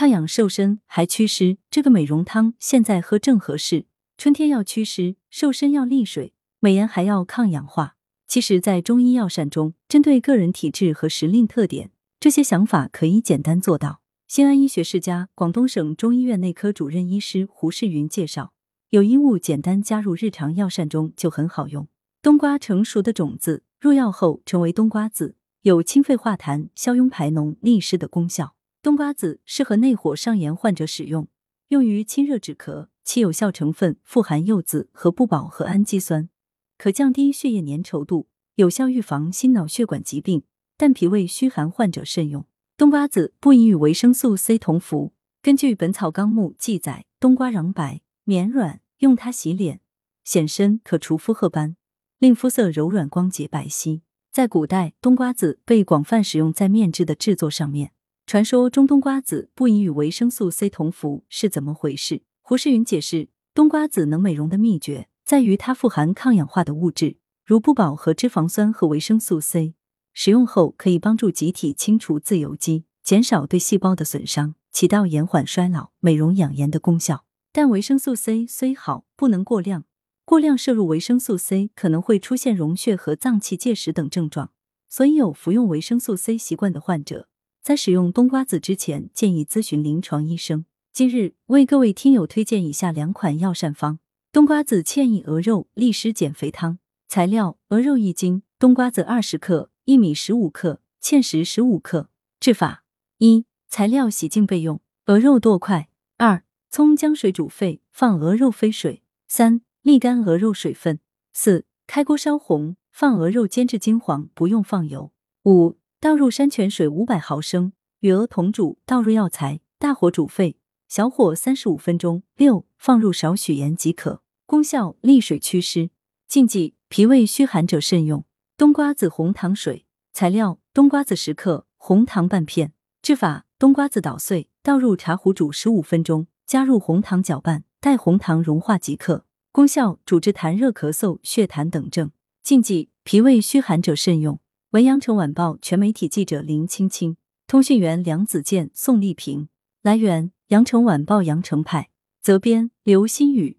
抗氧瘦身还祛湿，这个美容汤现在喝正合适。春天要祛湿，瘦身要利水，美颜还要抗氧化。其实，在中医药膳中，针对个人体质和时令特点，这些想法可以简单做到。西安医学世家、广东省中医院内科主任医师胡世云介绍，有衣物简单加入日常药膳中就很好用。冬瓜成熟的种子入药后成为冬瓜子，有清肺化痰、消痈排脓、利湿的功效。冬瓜子适合内火上炎患者使用，用于清热止咳。其有效成分富含柚子和不饱和氨基酸，可降低血液粘稠度，有效预防心脑血管疾病。但脾胃虚寒患者慎用。冬瓜子不宜与维生素 C 同服。根据《本草纲目》记载，冬瓜瓤白绵软，用它洗脸、显身，可除肤褐斑，令肤色柔软光洁白皙。在古代，冬瓜子被广泛使用在面制的制作上面。传说中冬瓜子不宜与维生素 C 同服是怎么回事？胡世云解释，冬瓜子能美容的秘诀在于它富含抗氧化的物质，如不饱和脂肪酸和维生素 C。使用后可以帮助机体清除自由基，减少对细胞的损伤，起到延缓衰老、美容养颜的功效。但维生素 C 虽好，不能过量，过量摄入维生素 C 可能会出现溶血和脏器结石等症状。所以有服用维生素 C 习惯的患者。在使用冬瓜子之前，建议咨询临床医生。今日为各位听友推荐以下两款药膳方：冬瓜子芡益鹅肉利湿减肥汤。材料：鹅肉一斤，冬瓜子二十克，薏米十五克，芡实十五克。制法：一、材料洗净备用，鹅肉剁块。二、葱姜水煮沸，放鹅肉飞水。三、沥干鹅肉水分。四、开锅烧红，放鹅肉煎至金黄，不用放油。五。倒入山泉水五百毫升，与鹅同煮，倒入药材，大火煮沸，小火三十五分钟。六，放入少许盐即可。功效：利水祛湿。禁忌：脾胃虚寒者慎用。冬瓜子红糖水。材料：冬瓜子十克，红糖半片。制法：冬瓜子捣碎，倒入茶壶煮十五分钟，加入红糖搅拌，待红糖融化即可。功效：主治痰热咳嗽、血痰等症。禁忌：脾胃虚寒者慎用。文阳城晚报全媒体记者林青青，通讯员梁子健、宋丽萍。来源：阳城晚报阳城派，责编：刘新宇。